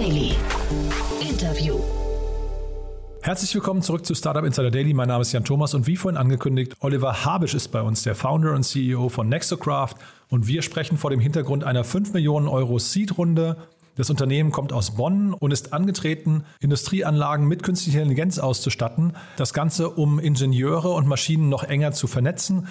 Daily. Interview. Herzlich willkommen zurück zu Startup Insider Daily. Mein Name ist Jan Thomas und wie vorhin angekündigt, Oliver Habisch ist bei uns, der Founder und CEO von Nexocraft. Und wir sprechen vor dem Hintergrund einer 5 Millionen Euro Seed-Runde. Das Unternehmen kommt aus Bonn und ist angetreten, Industrieanlagen mit künstlicher Intelligenz auszustatten. Das Ganze, um Ingenieure und Maschinen noch enger zu vernetzen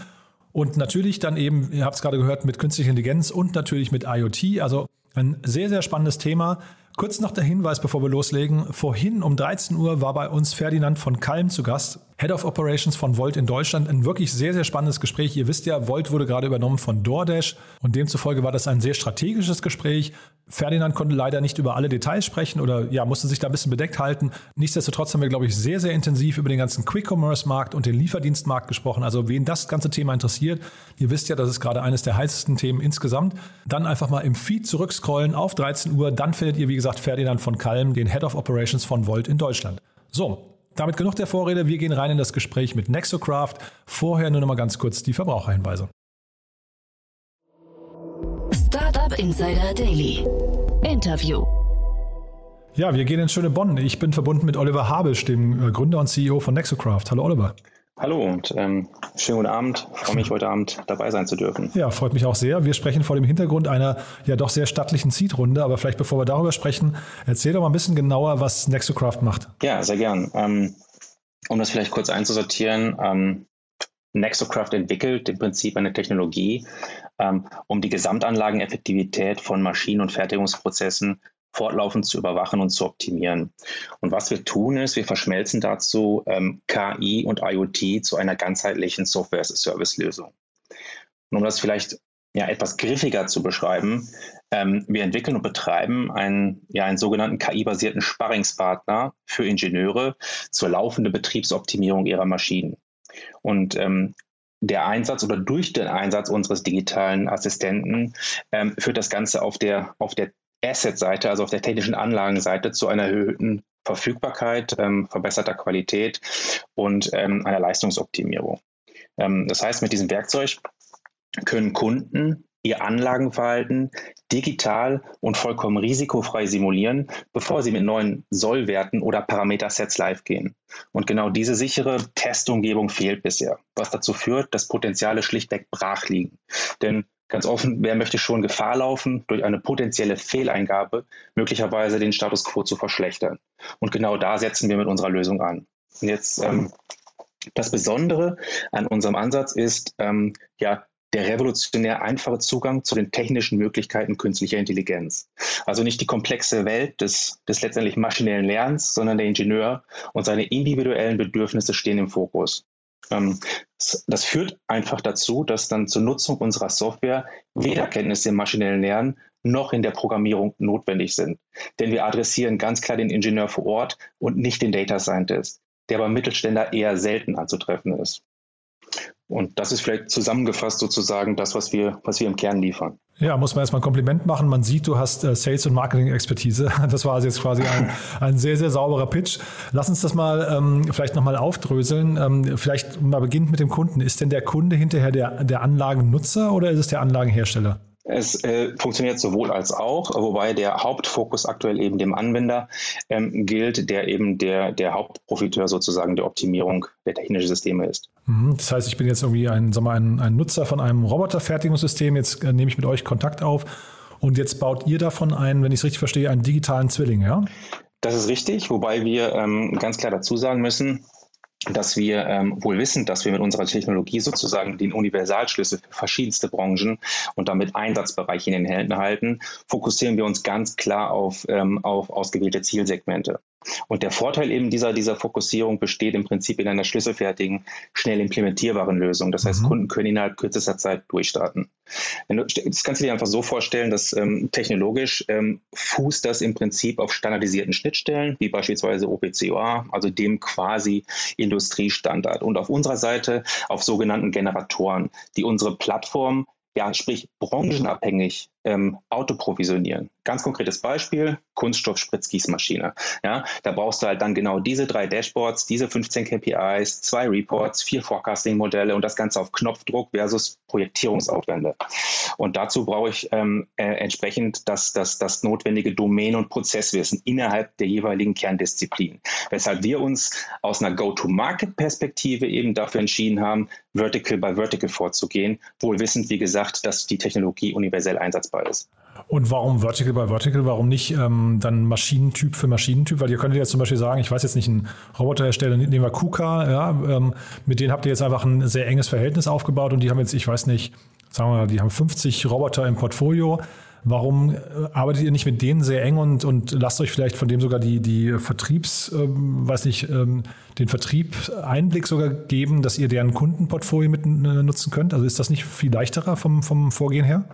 und natürlich dann eben, ihr habt es gerade gehört, mit künstlicher Intelligenz und natürlich mit IoT. Also ein sehr, sehr spannendes Thema. Kurz noch der Hinweis, bevor wir loslegen. Vorhin um 13 Uhr war bei uns Ferdinand von Kalm zu Gast, Head of Operations von Volt in Deutschland. Ein wirklich sehr, sehr spannendes Gespräch. Ihr wisst ja, Volt wurde gerade übernommen von DoorDash und demzufolge war das ein sehr strategisches Gespräch. Ferdinand konnte leider nicht über alle Details sprechen oder ja, musste sich da ein bisschen bedeckt halten. Nichtsdestotrotz haben wir, glaube ich, sehr, sehr intensiv über den ganzen Quick-Commerce-Markt und den Lieferdienstmarkt gesprochen. Also wen das ganze Thema interessiert, ihr wisst ja, das ist gerade eines der heißesten Themen insgesamt. Dann einfach mal im Feed zurückscrollen auf 13 Uhr. Dann findet ihr, wie gesagt, Ferdinand von Kalm, den Head of Operations von Volt in Deutschland. So, damit genug der Vorrede. Wir gehen rein in das Gespräch mit Nexocraft. Vorher nur noch mal ganz kurz die Verbraucherhinweise. Startup Insider Daily. Interview. Ja, wir gehen ins schöne Bonn. Ich bin verbunden mit Oliver Habisch, dem äh, Gründer und CEO von Nexocraft. Hallo Oliver. Hallo und ähm, schönen guten Abend. Ich freue mich, heute Abend dabei sein zu dürfen. Ja, freut mich auch sehr. Wir sprechen vor dem Hintergrund einer ja doch sehr stattlichen Seed-Runde. Aber vielleicht bevor wir darüber sprechen, erzähl doch mal ein bisschen genauer, was Nexocraft macht. Ja, sehr gern. Ähm, um das vielleicht kurz einzusortieren, ähm, Nexocraft entwickelt im Prinzip eine Technologie, um die Gesamtanlageneffektivität von Maschinen- und Fertigungsprozessen fortlaufend zu überwachen und zu optimieren. Und was wir tun ist, wir verschmelzen dazu ähm, KI und IoT zu einer ganzheitlichen Software-as-a-Service-Lösung. Um das vielleicht ja, etwas griffiger zu beschreiben, ähm, wir entwickeln und betreiben einen, ja, einen sogenannten KI-basierten Sparringspartner für Ingenieure zur laufenden Betriebsoptimierung ihrer Maschinen. Und ähm, der Einsatz oder durch den Einsatz unseres digitalen Assistenten ähm, führt das Ganze auf der, auf der Asset-Seite, also auf der technischen Anlagenseite, zu einer erhöhten Verfügbarkeit, ähm, verbesserter Qualität und ähm, einer Leistungsoptimierung. Ähm, das heißt, mit diesem Werkzeug können Kunden ihr Anlagenverhalten digital und vollkommen risikofrei simulieren, bevor sie mit neuen Sollwerten oder Parametersets live gehen. Und genau diese sichere Testumgebung fehlt bisher, was dazu führt, dass Potenziale schlichtweg brach liegen. Denn Ganz offen, wer möchte schon Gefahr laufen, durch eine potenzielle Fehleingabe möglicherweise den Status quo zu verschlechtern? Und genau da setzen wir mit unserer Lösung an. Und jetzt ähm, das Besondere an unserem Ansatz ist ähm, ja der revolutionär einfache Zugang zu den technischen Möglichkeiten künstlicher Intelligenz. Also nicht die komplexe Welt des, des letztendlich maschinellen Lernens, sondern der Ingenieur und seine individuellen Bedürfnisse stehen im Fokus. Ähm, das führt einfach dazu, dass dann zur Nutzung unserer Software weder Kenntnisse im maschinellen Lernen noch in der Programmierung notwendig sind. Denn wir adressieren ganz klar den Ingenieur vor Ort und nicht den Data Scientist, der beim Mittelständler eher selten anzutreffen ist. Und das ist vielleicht zusammengefasst sozusagen das, was wir, was wir im Kern liefern. Ja, muss man erstmal ein Kompliment machen. Man sieht, du hast äh, Sales- und Marketing-Expertise. Das war also jetzt quasi ein, ein sehr, sehr sauberer Pitch. Lass uns das mal ähm, vielleicht nochmal aufdröseln. Ähm, vielleicht mal beginnt mit dem Kunden. Ist denn der Kunde hinterher der, der Anlagennutzer oder ist es der Anlagenhersteller? Es äh, funktioniert sowohl als auch, wobei der Hauptfokus aktuell eben dem Anwender ähm, gilt, der eben der, der Hauptprofiteur sozusagen der Optimierung der technischen Systeme ist. Mhm. Das heißt, ich bin jetzt irgendwie ein, sag mal, ein, ein Nutzer von einem Roboterfertigungssystem, jetzt äh, nehme ich mit euch Kontakt auf und jetzt baut ihr davon einen, wenn ich es richtig verstehe, einen digitalen Zwilling, ja? Das ist richtig, wobei wir ähm, ganz klar dazu sagen müssen, dass wir ähm, wohl wissen, dass wir mit unserer Technologie sozusagen den Universalschlüssel für verschiedenste Branchen und damit Einsatzbereiche in den Händen halten, fokussieren wir uns ganz klar auf, ähm, auf ausgewählte Zielsegmente. Und der Vorteil eben dieser, dieser Fokussierung besteht im Prinzip in einer schlüsselfertigen, schnell implementierbaren Lösung. Das heißt, mhm. Kunden können innerhalb kürzester Zeit durchstarten. Du, das kannst du dir einfach so vorstellen, dass ähm, technologisch ähm, fußt das im Prinzip auf standardisierten Schnittstellen, wie beispielsweise OPCOA, also dem quasi Industriestandard. Und auf unserer Seite auf sogenannten Generatoren, die unsere Plattform ja, sprich branchenabhängig ähm, autoprovisionieren. Ganz konkretes Beispiel, Kunststoff-Spritzgießmaschine. Ja, da brauchst du halt dann genau diese drei Dashboards, diese 15 KPIs, zwei Reports, vier Forecasting-Modelle und das Ganze auf Knopfdruck versus Projektierungsaufwände. Und dazu brauche ich ähm, äh, entsprechend das, das, das notwendige Domain- und Prozesswissen innerhalb der jeweiligen Kerndisziplin. Weshalb wir uns aus einer Go-to-Market-Perspektive eben dafür entschieden haben, Vertical by Vertical vorzugehen, wohl wissend, wie gesagt, dass die Technologie universell einsatzbar ist. Und warum Vertical by Vertical? Warum nicht ähm, dann Maschinentyp für Maschinentyp? Weil ihr könntet jetzt zum Beispiel sagen, ich weiß jetzt nicht, ein Roboterhersteller, nehmen wir KUKA, ja, ähm, mit denen habt ihr jetzt einfach ein sehr enges Verhältnis aufgebaut und die haben jetzt, ich weiß nicht, sagen wir mal, die haben 50 Roboter im Portfolio. Warum äh, arbeitet ihr nicht mit denen sehr eng und, und lasst euch vielleicht von dem sogar die, die Vertriebs, ähm, weiß nicht, ähm, den Vertrieb Einblick sogar geben, dass ihr deren Kundenportfolio mit äh, nutzen könnt? Also ist das nicht viel leichterer vom, vom Vorgehen her?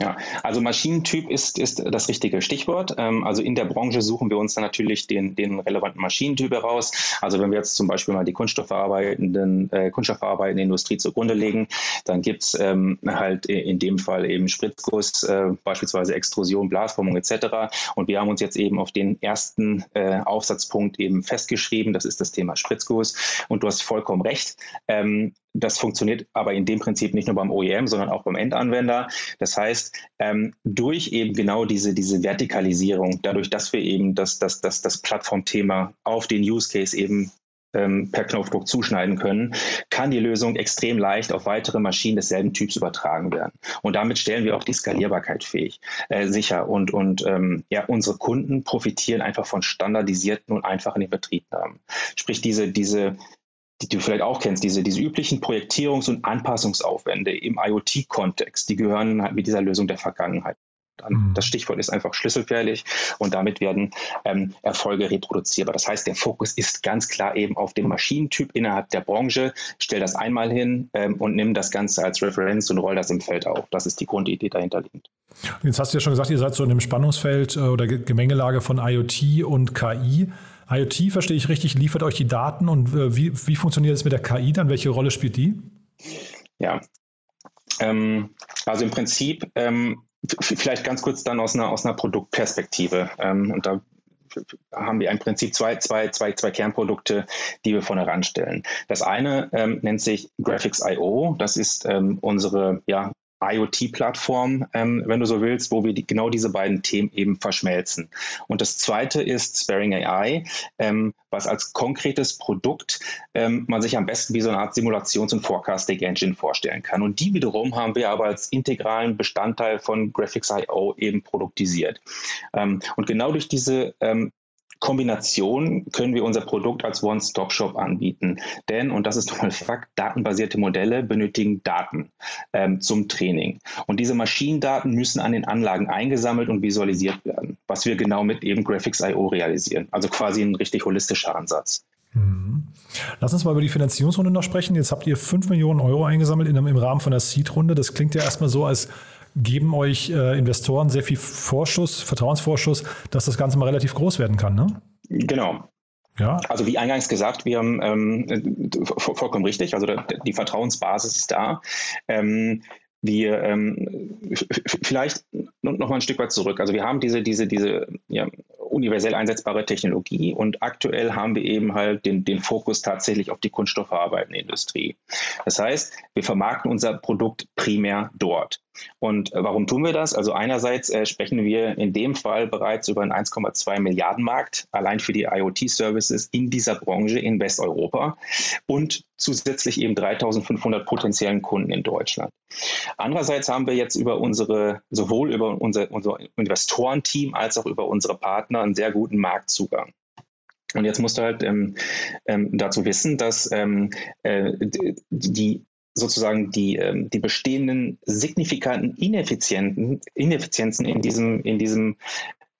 Ja, also Maschinentyp ist, ist das richtige Stichwort. Ähm, also in der Branche suchen wir uns dann natürlich den, den relevanten Maschinentyp heraus. Also wenn wir jetzt zum Beispiel mal die kunststoffverarbeitenden, äh, kunststoffverarbeitende Industrie zugrunde legen, dann gibt's ähm, halt in dem Fall eben Spritzguss, äh, beispielsweise Extrusion, Blasformung etc. Und wir haben uns jetzt eben auf den ersten äh, Aufsatzpunkt eben festgeschrieben. Das ist das Thema Spritzguss. Und du hast vollkommen recht. Ähm, das funktioniert aber in dem Prinzip nicht nur beim OEM, sondern auch beim Endanwender. Das heißt, ähm, durch eben genau diese, diese Vertikalisierung, dadurch, dass wir eben das, das, das, das Plattformthema auf den Use Case eben ähm, per Knopfdruck zuschneiden können, kann die Lösung extrem leicht auf weitere Maschinen desselben Typs übertragen werden. Und damit stellen wir auch die Skalierbarkeit fähig, äh, sicher. Und, und ähm, ja, unsere Kunden profitieren einfach von standardisierten und einfachen Inbetriebnahmen. Sprich, diese, diese, die du vielleicht auch kennst, diese, diese üblichen Projektierungs- und Anpassungsaufwände im IoT-Kontext, die gehören halt mit dieser Lösung der Vergangenheit an. Mhm. Das Stichwort ist einfach schlüsselfährlich und damit werden ähm, Erfolge reproduzierbar. Das heißt, der Fokus ist ganz klar eben auf dem Maschinentyp innerhalb der Branche. Stell das einmal hin ähm, und nimm das Ganze als Referenz und roll das im Feld auf. Das ist die Grundidee dahinter liegend. Jetzt hast du ja schon gesagt, ihr seid so in einem Spannungsfeld äh, oder Gemengelage von IoT und KI. IoT, verstehe ich richtig, liefert euch die Daten und äh, wie, wie funktioniert es mit der KI dann? Welche Rolle spielt die? Ja, ähm, also im Prinzip ähm, vielleicht ganz kurz dann aus einer, aus einer Produktperspektive. Ähm, und da haben wir im Prinzip zwei, zwei, zwei, zwei Kernprodukte, die wir vorne ranstellen. Das eine ähm, nennt sich Graphics.io. Das ist ähm, unsere ja, IoT-Plattform, ähm, wenn du so willst, wo wir die, genau diese beiden Themen eben verschmelzen. Und das zweite ist Sparing AI, ähm, was als konkretes Produkt ähm, man sich am besten wie so eine Art Simulations- und Forecasting-Engine vorstellen kann. Und die wiederum haben wir aber als integralen Bestandteil von Graphics.io eben produktisiert. Ähm, und genau durch diese ähm, Kombination können wir unser Produkt als One-Stop-Shop anbieten. Denn, und das ist nochmal Fakt, datenbasierte Modelle benötigen Daten ähm, zum Training. Und diese Maschinendaten müssen an den Anlagen eingesammelt und visualisiert werden, was wir genau mit eben Graphics.io realisieren. Also quasi ein richtig holistischer Ansatz. Mhm. Lass uns mal über die Finanzierungsrunde noch sprechen. Jetzt habt ihr 5 Millionen Euro eingesammelt in, im Rahmen von der Seed-Runde. Das klingt ja erstmal so, als geben euch äh, Investoren sehr viel Vorschuss, Vertrauensvorschuss, dass das Ganze mal relativ groß werden kann, ne? Genau. Ja. Also wie eingangs gesagt, wir haben ähm, vollkommen richtig, also die Vertrauensbasis ist da. Ähm, wir ähm, vielleicht noch mal ein Stück weit zurück. Also wir haben diese, diese, diese ja, universell einsetzbare Technologie und aktuell haben wir eben halt den, den Fokus tatsächlich auf die kunststoffverarbeitende Industrie. Das heißt, wir vermarkten unser Produkt primär dort. Und äh, warum tun wir das? Also einerseits äh, sprechen wir in dem Fall bereits über einen 1,2 Milliarden Markt allein für die IoT-Services in dieser Branche in Westeuropa und zusätzlich eben 3500 potenziellen Kunden in Deutschland. Andererseits haben wir jetzt über unsere, sowohl über unser, unser Investorenteam als auch über unsere Partner einen sehr guten Marktzugang. Und jetzt musst du halt ähm, ähm, dazu wissen, dass ähm, äh, die sozusagen die, ähm, die bestehenden signifikanten Ineffizienten, Ineffizienzen in diesem, in diesem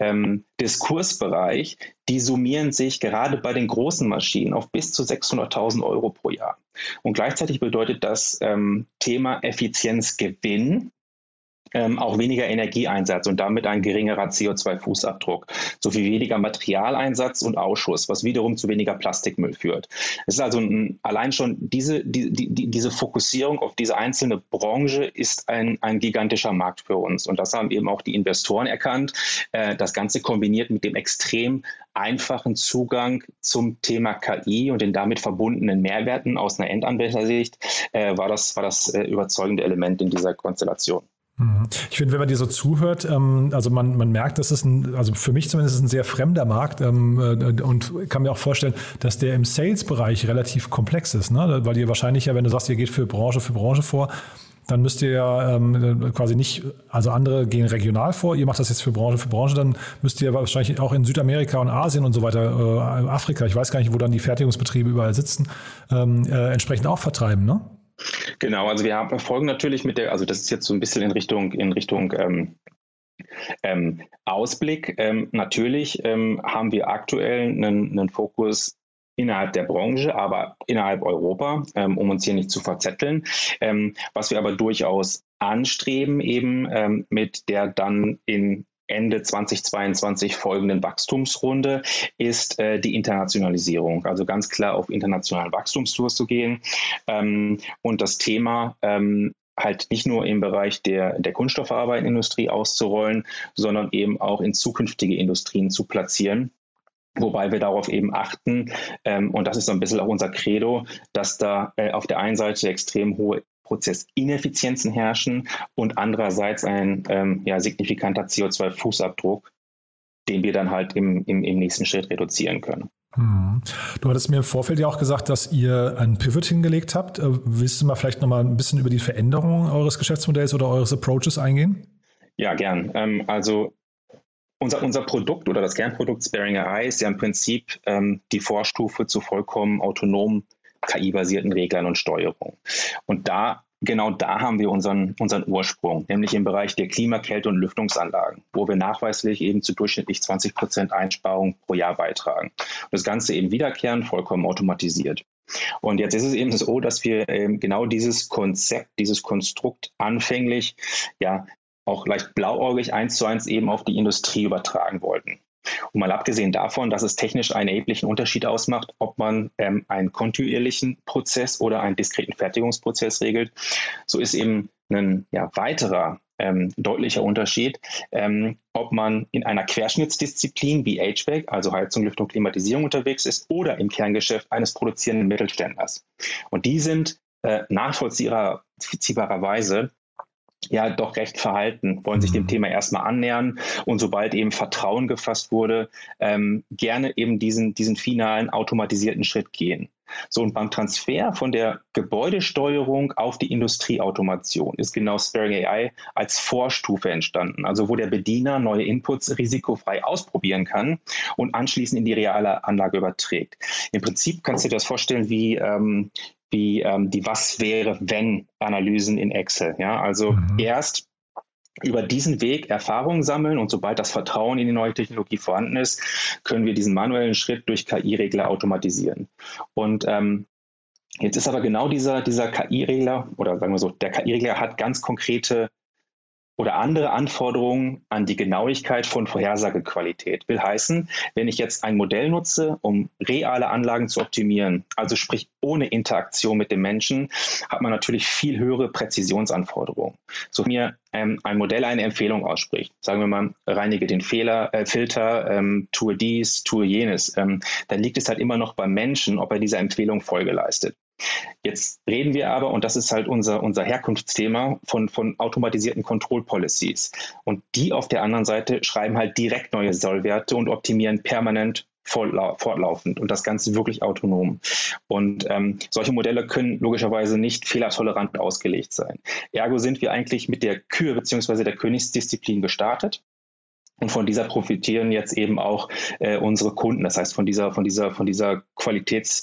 ähm, Diskursbereich, die summieren sich gerade bei den großen Maschinen auf bis zu 600.000 Euro pro Jahr. Und gleichzeitig bedeutet das ähm, Thema Effizienzgewinn ähm, auch weniger Energieeinsatz und damit ein geringerer CO2-Fußabdruck, sowie weniger Materialeinsatz und Ausschuss, was wiederum zu weniger Plastikmüll führt. Es ist also ein, allein schon diese, die, die, diese Fokussierung auf diese einzelne Branche ist ein, ein gigantischer Markt für uns. Und das haben eben auch die Investoren erkannt. Äh, das Ganze kombiniert mit dem extrem einfachen Zugang zum Thema KI und den damit verbundenen Mehrwerten aus einer Endanwendersicht äh, war das, war das äh, überzeugende Element in dieser Konstellation. Mhm. Ich finde, wenn man dir so zuhört, ähm, also man, man merkt, dass es ein, also für mich zumindest ein sehr fremder Markt ähm, äh, und kann mir auch vorstellen, dass der im Sales-Bereich relativ komplex ist, ne? weil ihr wahrscheinlich ja, wenn du sagst, ihr geht für Branche für Branche vor, dann müsst ihr ja ähm, quasi nicht, also andere gehen regional vor, ihr macht das jetzt für Branche für Branche, dann müsst ihr wahrscheinlich auch in Südamerika und Asien und so weiter, äh, Afrika, ich weiß gar nicht, wo dann die Fertigungsbetriebe überall sitzen, ähm, äh, entsprechend auch vertreiben, ne? Genau, also wir haben, verfolgen natürlich mit der, also das ist jetzt so ein bisschen in Richtung, in Richtung ähm, ähm, Ausblick. Ähm, natürlich ähm, haben wir aktuell einen, einen, Fokus innerhalb der Branche, aber innerhalb Europa, ähm, um uns hier nicht zu verzetteln. Ähm, was wir aber durchaus anstreben, eben mit der dann in Ende 2022 folgenden Wachstumsrunde ist äh, die Internationalisierung. Also ganz klar auf internationalen Wachstumstours zu gehen ähm, und das Thema ähm, halt nicht nur im Bereich der, der Kunststoffverarbeitungsindustrie auszurollen, sondern eben auch in zukünftige Industrien zu platzieren. Wobei wir darauf eben achten, ähm, und das ist so ein bisschen auch unser Credo, dass da äh, auf der einen Seite extrem hohe Prozessineffizienzen herrschen und andererseits ein ähm, ja, signifikanter CO2-Fußabdruck, den wir dann halt im, im, im nächsten Schritt reduzieren können. Hm. Du hattest mir im Vorfeld ja auch gesagt, dass ihr ein Pivot hingelegt habt. Äh, willst du mal vielleicht noch mal ein bisschen über die Veränderung eures Geschäftsmodells oder eures Approaches eingehen? Ja, gern. Ähm, also unser, unser Produkt oder das Kernprodukt Sparing AI ist ja im Prinzip ähm, die Vorstufe zu vollkommen autonomen KI-basierten Reglern und Steuerung. Und da genau da haben wir unseren, unseren Ursprung, nämlich im Bereich der Klima-, Kälte- und Lüftungsanlagen, wo wir nachweislich eben zu durchschnittlich 20 Prozent Einsparung pro Jahr beitragen. Das Ganze eben wiederkehrend, vollkommen automatisiert. Und jetzt ist es eben so, dass wir ähm, genau dieses Konzept, dieses Konstrukt anfänglich ja auch leicht blauäugig eins zu eins eben auf die Industrie übertragen wollten. Und mal abgesehen davon, dass es technisch einen erheblichen Unterschied ausmacht, ob man ähm, einen kontinuierlichen Prozess oder einen diskreten Fertigungsprozess regelt, so ist eben ein ja, weiterer ähm, deutlicher Unterschied, ähm, ob man in einer Querschnittsdisziplin wie HVAC, also Heizung, Lüftung, Klimatisierung unterwegs ist oder im Kerngeschäft eines produzierenden Mittelständlers. Und die sind äh, nachvollziehbarerweise ja doch recht verhalten, wollen sich dem mhm. Thema erstmal annähern und sobald eben Vertrauen gefasst wurde, ähm, gerne eben diesen, diesen finalen automatisierten Schritt gehen. So und beim Transfer von der Gebäudesteuerung auf die Industrieautomation ist genau Sparing AI als Vorstufe entstanden, also wo der Bediener neue Inputs risikofrei ausprobieren kann und anschließend in die reale Anlage überträgt. Im Prinzip kannst du dir das vorstellen wie, ähm, wie ähm, die Was wäre, wenn Analysen in Excel. Ja, also mhm. erst über diesen Weg Erfahrungen sammeln und sobald das Vertrauen in die neue Technologie vorhanden ist, können wir diesen manuellen Schritt durch KI-Regler automatisieren. Und ähm, jetzt ist aber genau dieser, dieser KI-Regler oder sagen wir so, der KI-Regler hat ganz konkrete oder andere Anforderungen an die Genauigkeit von Vorhersagequalität. Will heißen, wenn ich jetzt ein Modell nutze, um reale Anlagen zu optimieren, also sprich ohne Interaktion mit dem Menschen, hat man natürlich viel höhere Präzisionsanforderungen. So mir ähm, ein Modell eine Empfehlung ausspricht, sagen wir mal, reinige den Fehler, äh, Filter, ähm, tue dies, tue jenes, ähm, dann liegt es halt immer noch beim Menschen, ob er dieser Empfehlung Folge leistet. Jetzt reden wir aber, und das ist halt unser, unser Herkunftsthema, von, von automatisierten Control Policies. Und die auf der anderen Seite schreiben halt direkt neue Sollwerte und optimieren permanent fortlaufend und das Ganze wirklich autonom. Und ähm, solche Modelle können logischerweise nicht fehlertolerant ausgelegt sein. Ergo sind wir eigentlich mit der Kür bzw. der Königsdisziplin gestartet und von dieser profitieren jetzt eben auch äh, unsere Kunden. Das heißt, von dieser, von dieser, von dieser Qualitäts,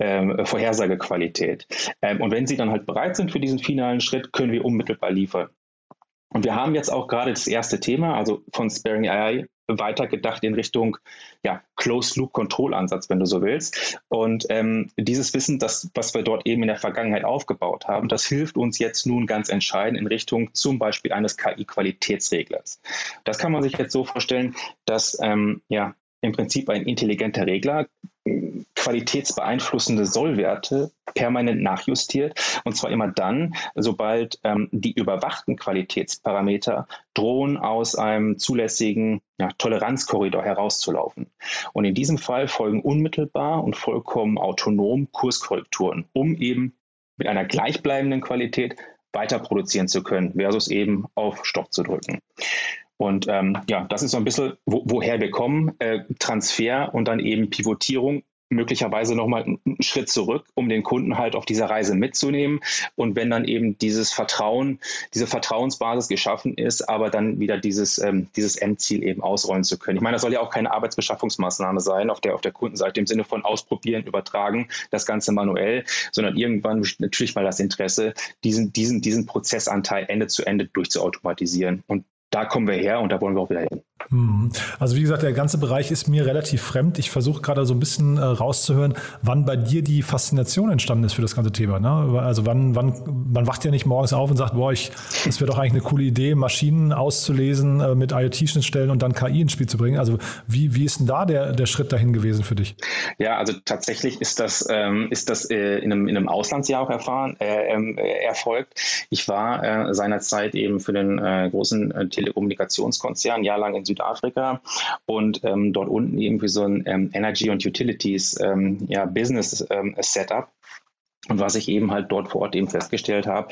ähm, Vorhersagequalität. Ähm, und wenn sie dann halt bereit sind für diesen finalen Schritt, können wir unmittelbar liefern. Und wir haben jetzt auch gerade das erste Thema, also von Sparing AI weitergedacht in Richtung ja, Closed-Loop-Kontrollansatz, wenn du so willst. Und ähm, dieses Wissen, das, was wir dort eben in der Vergangenheit aufgebaut haben, das hilft uns jetzt nun ganz entscheidend in Richtung zum Beispiel eines KI-Qualitätsreglers. Das kann man sich jetzt so vorstellen, dass ähm, ja, im Prinzip ein intelligenter Regler qualitätsbeeinflussende Sollwerte permanent nachjustiert. Und zwar immer dann, sobald ähm, die überwachten Qualitätsparameter drohen, aus einem zulässigen ja, Toleranzkorridor herauszulaufen. Und in diesem Fall folgen unmittelbar und vollkommen autonom Kurskorrekturen, um eben mit einer gleichbleibenden Qualität weiter produzieren zu können, versus eben auf Stopp zu drücken. Und ähm, ja, das ist so ein bisschen, wo, woher wir kommen. Äh, Transfer und dann eben Pivotierung möglicherweise nochmal einen Schritt zurück, um den Kunden halt auf dieser Reise mitzunehmen. Und wenn dann eben dieses Vertrauen, diese Vertrauensbasis geschaffen ist, aber dann wieder dieses, ähm, dieses Endziel eben ausrollen zu können. Ich meine, das soll ja auch keine Arbeitsbeschaffungsmaßnahme sein auf der, auf der Kundenseite im Sinne von ausprobieren, übertragen, das Ganze manuell, sondern irgendwann natürlich mal das Interesse, diesen, diesen, diesen Prozessanteil Ende zu Ende durchzuautomatisieren. Und da kommen wir her und da wollen wir auch wieder hin. Mhm. Also wie gesagt, der ganze Bereich ist mir relativ fremd. Ich versuche gerade so ein bisschen äh, rauszuhören, wann bei dir die Faszination entstanden ist für das ganze Thema. Ne? Also wann, wann, man wacht ja nicht morgens auf und sagt, boah, ich, das wäre doch eigentlich eine coole Idee, Maschinen auszulesen äh, mit IoT-Schnittstellen und dann KI ins Spiel zu bringen. Also wie, wie ist denn da der, der Schritt dahin gewesen für dich? Ja, also tatsächlich ist das, ähm, ist das äh, in, einem, in einem Auslandsjahr auch erfahren, äh, ähm, erfolgt. Ich war seinerzeit eben für den großen Telekommunikationskonzern jahrelang in Südafrika und ähm, dort unten für so ein ähm, Energy und Utilities ähm, ja, Business ähm, Setup. Und was ich eben halt dort vor Ort eben festgestellt habe,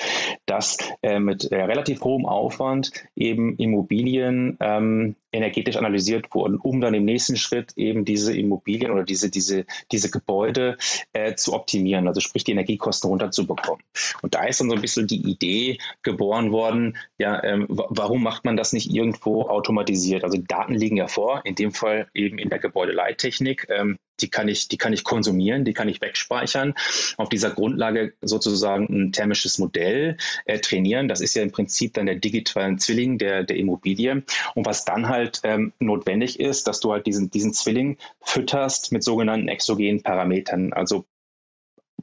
dass äh, mit äh, relativ hohem Aufwand eben Immobilien ähm, energetisch analysiert wurden, um dann im nächsten Schritt eben diese Immobilien oder diese, diese, diese Gebäude äh, zu optimieren, also sprich die Energiekosten runterzubekommen. Und da ist dann so ein bisschen die Idee geboren worden, ja, ähm, warum macht man das nicht irgendwo automatisiert? Also Daten liegen ja vor, in dem Fall eben in der Gebäudeleittechnik. Ähm, die kann ich, die kann ich konsumieren, die kann ich wegspeichern, auf dieser Grundlage sozusagen ein thermisches Modell äh, trainieren. Das ist ja im Prinzip dann der digitalen Zwilling der, der Immobilie. Und was dann halt halt ähm, notwendig ist, dass du halt diesen, diesen Zwilling fütterst mit sogenannten exogenen Parametern, also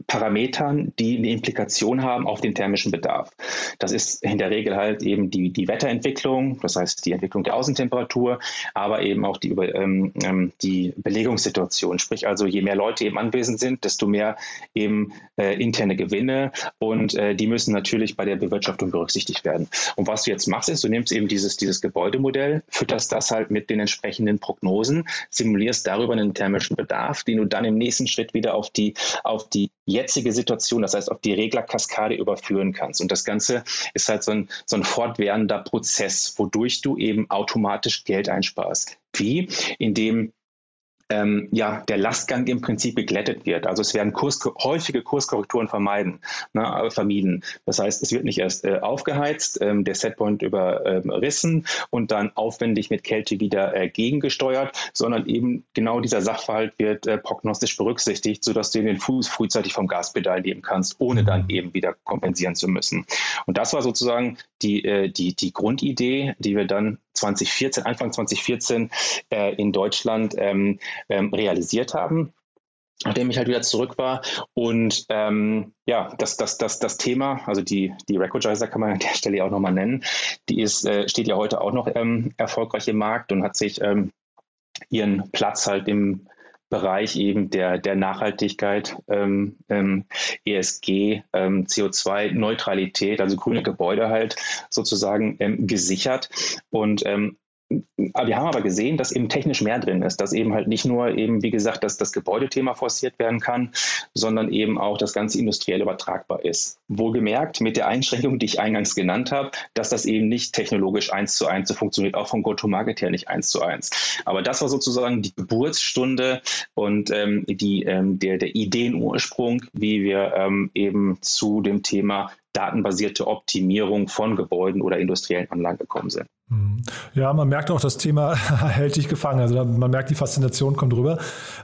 Parametern, die eine Implikation haben auf den thermischen Bedarf. Das ist in der Regel halt eben die, die Wetterentwicklung, das heißt die Entwicklung der Außentemperatur, aber eben auch die, ähm, ähm, die Belegungssituation. Sprich also, je mehr Leute eben anwesend sind, desto mehr eben äh, interne Gewinne und äh, die müssen natürlich bei der Bewirtschaftung berücksichtigt werden. Und was du jetzt machst, ist, du nimmst eben dieses, dieses Gebäudemodell, fütterst das halt mit den entsprechenden Prognosen, simulierst darüber einen thermischen Bedarf, den du dann im nächsten Schritt wieder auf die, auf die jetzige Situation, das heißt auf die Reglerkaskade überführen kannst. Und das Ganze ist halt so ein, so ein fortwährender Prozess, wodurch du eben automatisch Geld einsparst. Wie? Indem ähm, ja, der Lastgang im Prinzip geglättet wird. Also es werden Kurs, häufige Kurskorrekturen vermeiden, ne, vermieden. Das heißt, es wird nicht erst äh, aufgeheizt, ähm, der Setpoint überrissen ähm, und dann aufwendig mit Kälte wieder äh, gegengesteuert, sondern eben genau dieser Sachverhalt wird äh, prognostisch berücksichtigt, sodass du den Fuß frühzeitig vom Gaspedal nehmen kannst, ohne dann eben wieder kompensieren zu müssen. Und das war sozusagen die, äh, die, die Grundidee, die wir dann 2014, Anfang 2014 äh, in Deutschland ähm, ähm, realisiert haben nachdem ich halt wieder zurück war. Und ähm, ja, das, das, das, das Thema, also die, die Recordizer kann man an der Stelle auch nochmal nennen, die ist, äh, steht ja heute auch noch ähm, erfolgreich im Markt und hat sich ähm, ihren Platz halt im Bereich eben der, der Nachhaltigkeit, ähm, ähm, ESG, ähm, CO2-Neutralität, also grüne Gebäude halt sozusagen ähm, gesichert. Und ähm, wir haben aber gesehen, dass eben technisch mehr drin ist, dass eben halt nicht nur eben, wie gesagt, dass das Gebäudethema forciert werden kann, sondern eben auch das ganze industriell übertragbar ist. Wohlgemerkt mit der Einschränkung, die ich eingangs genannt habe, dass das eben nicht technologisch eins zu eins so funktioniert, auch vom Go-to-Market her nicht eins zu eins. Aber das war sozusagen die Geburtsstunde und ähm, die, ähm, der, der Ideenursprung, wie wir ähm, eben zu dem Thema datenbasierte Optimierung von Gebäuden oder industriellen Anlagen gekommen sind. Mhm. Ja, man merkt auch, das Thema hält dich gefangen. Also man merkt, die Faszination kommt rüber.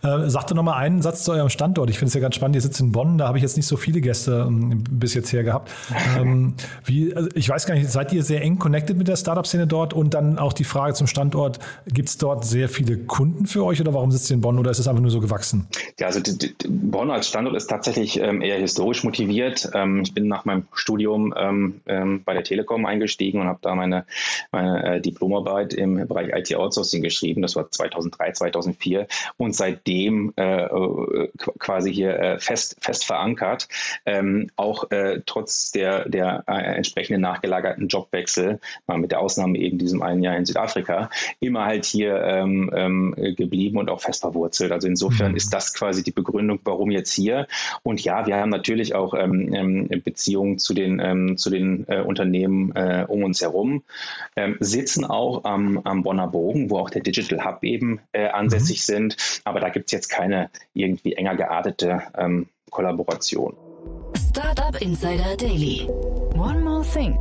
Äh, sagt doch nochmal einen Satz zu eurem Standort. Ich finde es ja ganz spannend. Ihr sitzt in Bonn, da habe ich jetzt nicht so viele Gäste ähm, bis jetzt her gehabt. Ähm, wie, also ich weiß gar nicht, seid ihr sehr eng connected mit der Startup-Szene dort? Und dann auch die Frage zum Standort, gibt es dort sehr viele Kunden für euch oder warum sitzt ihr in Bonn oder ist es einfach nur so gewachsen? Ja, also die, die, Bonn als Standort ist tatsächlich ähm, eher historisch motiviert. Ähm, ich bin nach meinem Studium ähm, ähm, bei der Telekom eingestiegen und habe da meine, meine äh, Diplomarbeit im Bereich IT Outsourcing geschrieben. Das war 2003, 2004 und seitdem äh, äh, quasi hier fest, fest verankert. Ähm, auch trotz der, der entsprechenden nachgelagerten Jobwechsel, mal mit der Ausnahme eben diesem einen Jahr in Südafrika, immer halt hier ähm, ähm, geblieben und auch fest verwurzelt. Also insofern mhm. ist das quasi die Begründung, warum jetzt hier. Und ja, wir haben natürlich auch ähm, ähm Beziehungen zu den, ähm, zu den äh, Unternehmen äh, um uns herum, ähm, sitzen auch am, am Bonner Bogen, wo auch der Digital Hub eben äh, ansässig mhm. sind. Aber da gibt es jetzt keine irgendwie enger geartete ähm, Kollaboration. Startup Insider Daily. One more thing.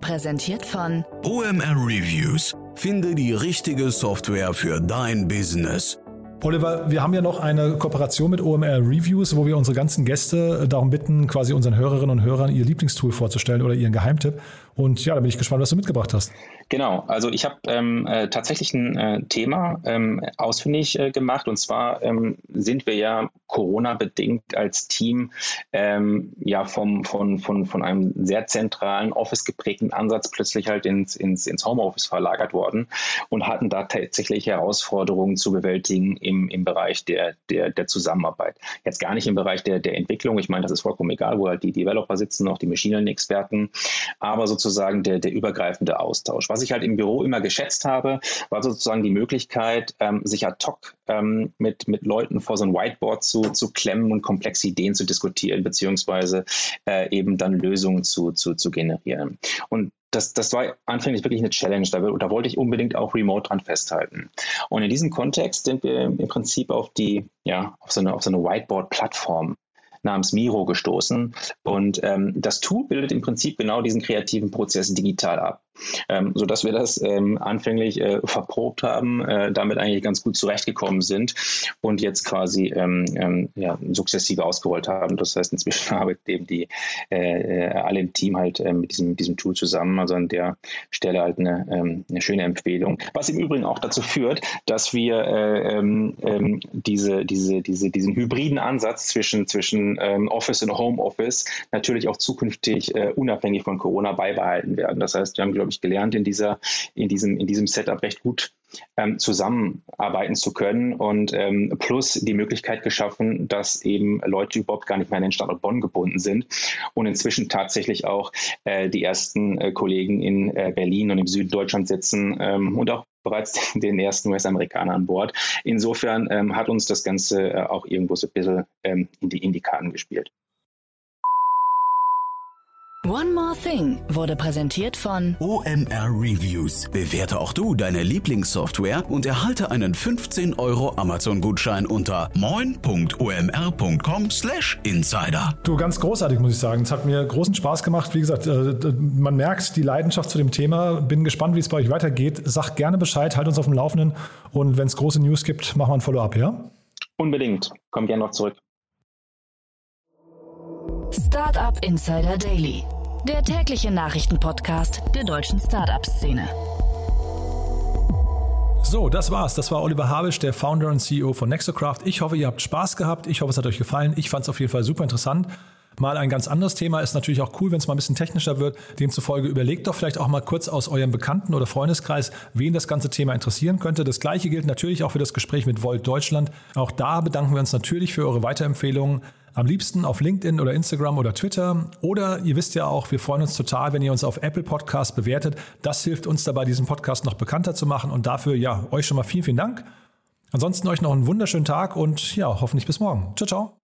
Präsentiert von OMR Reviews. Finde die richtige Software für dein Business. Oliver, wir haben ja noch eine Kooperation mit OMR Reviews, wo wir unsere ganzen Gäste darum bitten, quasi unseren Hörerinnen und Hörern ihr Lieblingstool vorzustellen oder ihren Geheimtipp. Und ja, da bin ich gespannt, was du mitgebracht hast. Genau, also ich habe ähm, äh, tatsächlich ein äh, Thema ähm, ausfindig äh, gemacht und zwar ähm, sind wir ja Corona-bedingt als Team ähm, ja vom, von, von, von einem sehr zentralen Office geprägten Ansatz plötzlich halt ins, ins, ins Homeoffice verlagert worden und hatten da tatsächlich Herausforderungen zu bewältigen im, im Bereich der, der, der Zusammenarbeit. Jetzt gar nicht im Bereich der, der Entwicklung, ich meine, das ist vollkommen egal, wo halt die Developer sitzen, auch die Machine Learning-Experten, aber sozusagen der, der übergreifende Austausch. Was ich halt im Büro immer geschätzt habe, war sozusagen die Möglichkeit, ähm, sich ad hoc ähm, mit, mit Leuten vor so ein Whiteboard zu, zu klemmen und komplexe Ideen zu diskutieren, beziehungsweise äh, eben dann Lösungen zu, zu, zu generieren. Und das, das war anfänglich wirklich eine Challenge. Da, da, wollte ich unbedingt auch remote dran festhalten. Und in diesem Kontext sind wir im Prinzip auf die, ja, auf so eine, so eine Whiteboard-Plattform namens Miro gestoßen. Und ähm, das Tool bildet im Prinzip genau diesen kreativen Prozess digital ab ähm, sodass wir das ähm, anfänglich äh, verprobt haben, äh, damit eigentlich ganz gut zurechtgekommen sind und jetzt quasi ähm, ähm ja, sukzessive ausgerollt haben. Das heißt, inzwischen arbeitet eben die äh, äh, alle im Team halt äh, mit diesem, diesem Tool zusammen. Also an der Stelle halt eine, ähm, eine schöne Empfehlung. Was im Übrigen auch dazu führt, dass wir äh, ähm, ähm, diese, diese, diese, diesen hybriden Ansatz zwischen, zwischen ähm, Office und Homeoffice natürlich auch zukünftig äh, unabhängig von Corona beibehalten werden. Das heißt, wir haben, glaube ich, gelernt, in, dieser, in, diesem, in diesem Setup recht gut ähm, zusammenarbeiten zu können und ähm, plus die Möglichkeit geschaffen, dass eben Leute überhaupt gar nicht mehr an den Standort Bonn gebunden sind und inzwischen tatsächlich auch äh, die ersten äh, Kollegen in äh, Berlin und im Süden Deutschland sitzen ähm, und auch bereits den ersten US-Amerikaner an Bord. Insofern ähm, hat uns das Ganze äh, auch irgendwo so ein bisschen ähm, in, die, in die Karten gespielt. One More Thing wurde präsentiert von OMR Reviews. Bewerte auch du deine Lieblingssoftware und erhalte einen 15 Euro Amazon-Gutschein unter moin.omr.com/insider. Du, ganz großartig, muss ich sagen. Es hat mir großen Spaß gemacht. Wie gesagt, äh, man merkt die Leidenschaft zu dem Thema. Bin gespannt, wie es bei euch weitergeht. Sag gerne Bescheid, halt uns auf dem Laufenden. Und wenn es große News gibt, machen wir ein Follow-up, ja? Unbedingt. Komm gerne noch zurück. Startup Insider Daily, der tägliche Nachrichtenpodcast der deutschen Startup-Szene. So, das war's. Das war Oliver Habisch, der Founder und CEO von Nexocraft. Ich hoffe, ihr habt Spaß gehabt. Ich hoffe, es hat euch gefallen. Ich fand es auf jeden Fall super interessant. Mal ein ganz anderes Thema ist natürlich auch cool, wenn es mal ein bisschen technischer wird. Demzufolge überlegt doch vielleicht auch mal kurz aus eurem Bekannten- oder Freundeskreis, wen das ganze Thema interessieren könnte. Das gleiche gilt natürlich auch für das Gespräch mit Volt Deutschland. Auch da bedanken wir uns natürlich für eure Weiterempfehlungen. Am liebsten auf LinkedIn oder Instagram oder Twitter. Oder ihr wisst ja auch, wir freuen uns total, wenn ihr uns auf Apple Podcast bewertet. Das hilft uns dabei, diesen Podcast noch bekannter zu machen. Und dafür, ja, euch schon mal vielen, vielen Dank. Ansonsten euch noch einen wunderschönen Tag und ja, hoffentlich bis morgen. Ciao, ciao.